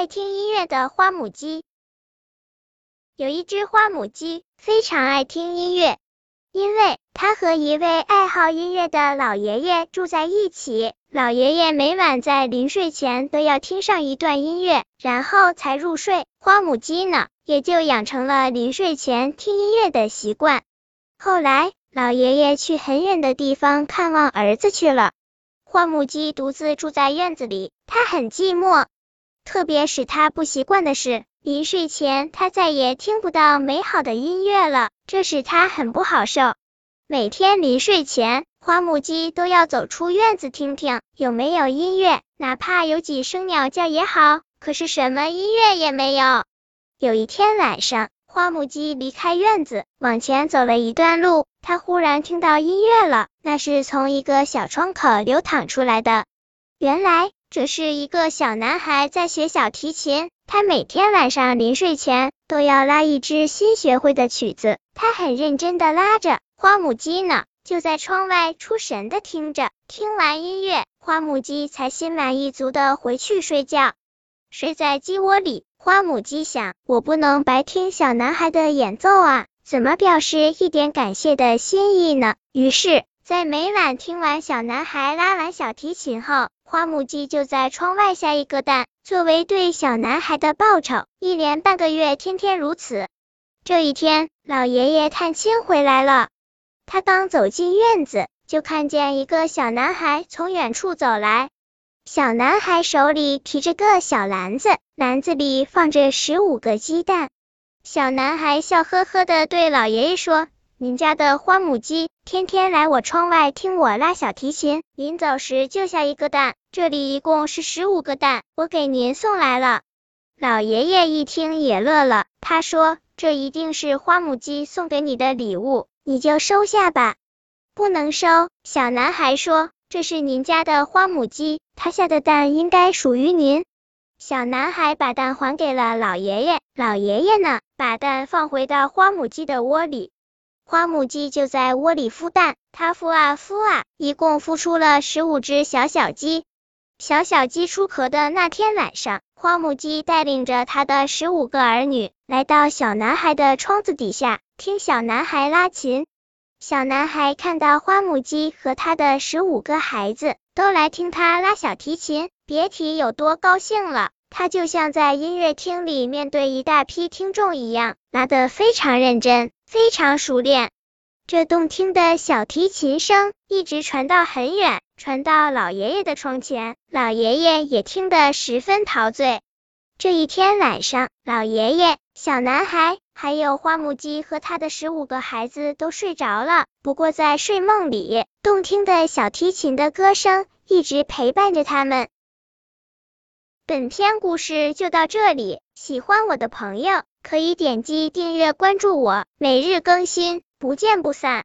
爱听音乐的花母鸡。有一只花母鸡非常爱听音乐，因为它和一位爱好音乐的老爷爷住在一起。老爷爷每晚在临睡前都要听上一段音乐，然后才入睡。花母鸡呢，也就养成了临睡前听音乐的习惯。后来，老爷爷去很远的地方看望儿子去了，花母鸡独自住在院子里，它很寂寞。特别使他不习惯的是，临睡前他再也听不到美好的音乐了，这使他很不好受。每天临睡前，花母鸡都要走出院子听听有没有音乐，哪怕有几声鸟叫也好，可是什么音乐也没有。有一天晚上，花母鸡离开院子，往前走了一段路，它忽然听到音乐了，那是从一个小窗口流淌出来的。原来。这是一个小男孩在学小提琴，他每天晚上临睡前都要拉一支新学会的曲子，他很认真的拉着。花母鸡呢，就在窗外出神的听着。听完音乐，花母鸡才心满意足的回去睡觉。睡在鸡窝里，花母鸡想：我不能白听小男孩的演奏啊，怎么表示一点感谢的心意呢？于是，在每晚听完小男孩拉完小提琴后，花母鸡就在窗外下一个蛋，作为对小男孩的报酬。一连半个月，天天如此。这一天，老爷爷探亲回来了。他刚走进院子，就看见一个小男孩从远处走来。小男孩手里提着个小篮子，篮子里放着十五个鸡蛋。小男孩笑呵呵的对老爷爷说。您家的花母鸡天天来我窗外听我拉小提琴，临走时就下一个蛋，这里一共是十五个蛋，我给您送来了。老爷爷一听也乐了，他说：“这一定是花母鸡送给你的礼物，你就收下吧。”不能收，小男孩说：“这是您家的花母鸡，它下的蛋应该属于您。”小男孩把蛋还给了老爷爷，老爷爷呢，把蛋放回到花母鸡的窝里。花母鸡就在窝里孵蛋，它孵啊孵啊，一共孵出了十五只小小鸡。小小鸡出壳的那天晚上，花母鸡带领着它的十五个儿女，来到小男孩的窗子底下，听小男孩拉琴。小男孩看到花母鸡和他的十五个孩子都来听他拉小提琴，别提有多高兴了。他就像在音乐厅里面对一大批听众一样，拉得非常认真。非常熟练，这动听的小提琴声一直传到很远，传到老爷爷的窗前，老爷爷也听得十分陶醉。这一天晚上，老爷爷、小男孩还有花母鸡和他的十五个孩子都睡着了，不过在睡梦里，动听的小提琴的歌声一直陪伴着他们。本篇故事就到这里，喜欢我的朋友可以点击订阅关注我，每日更新，不见不散。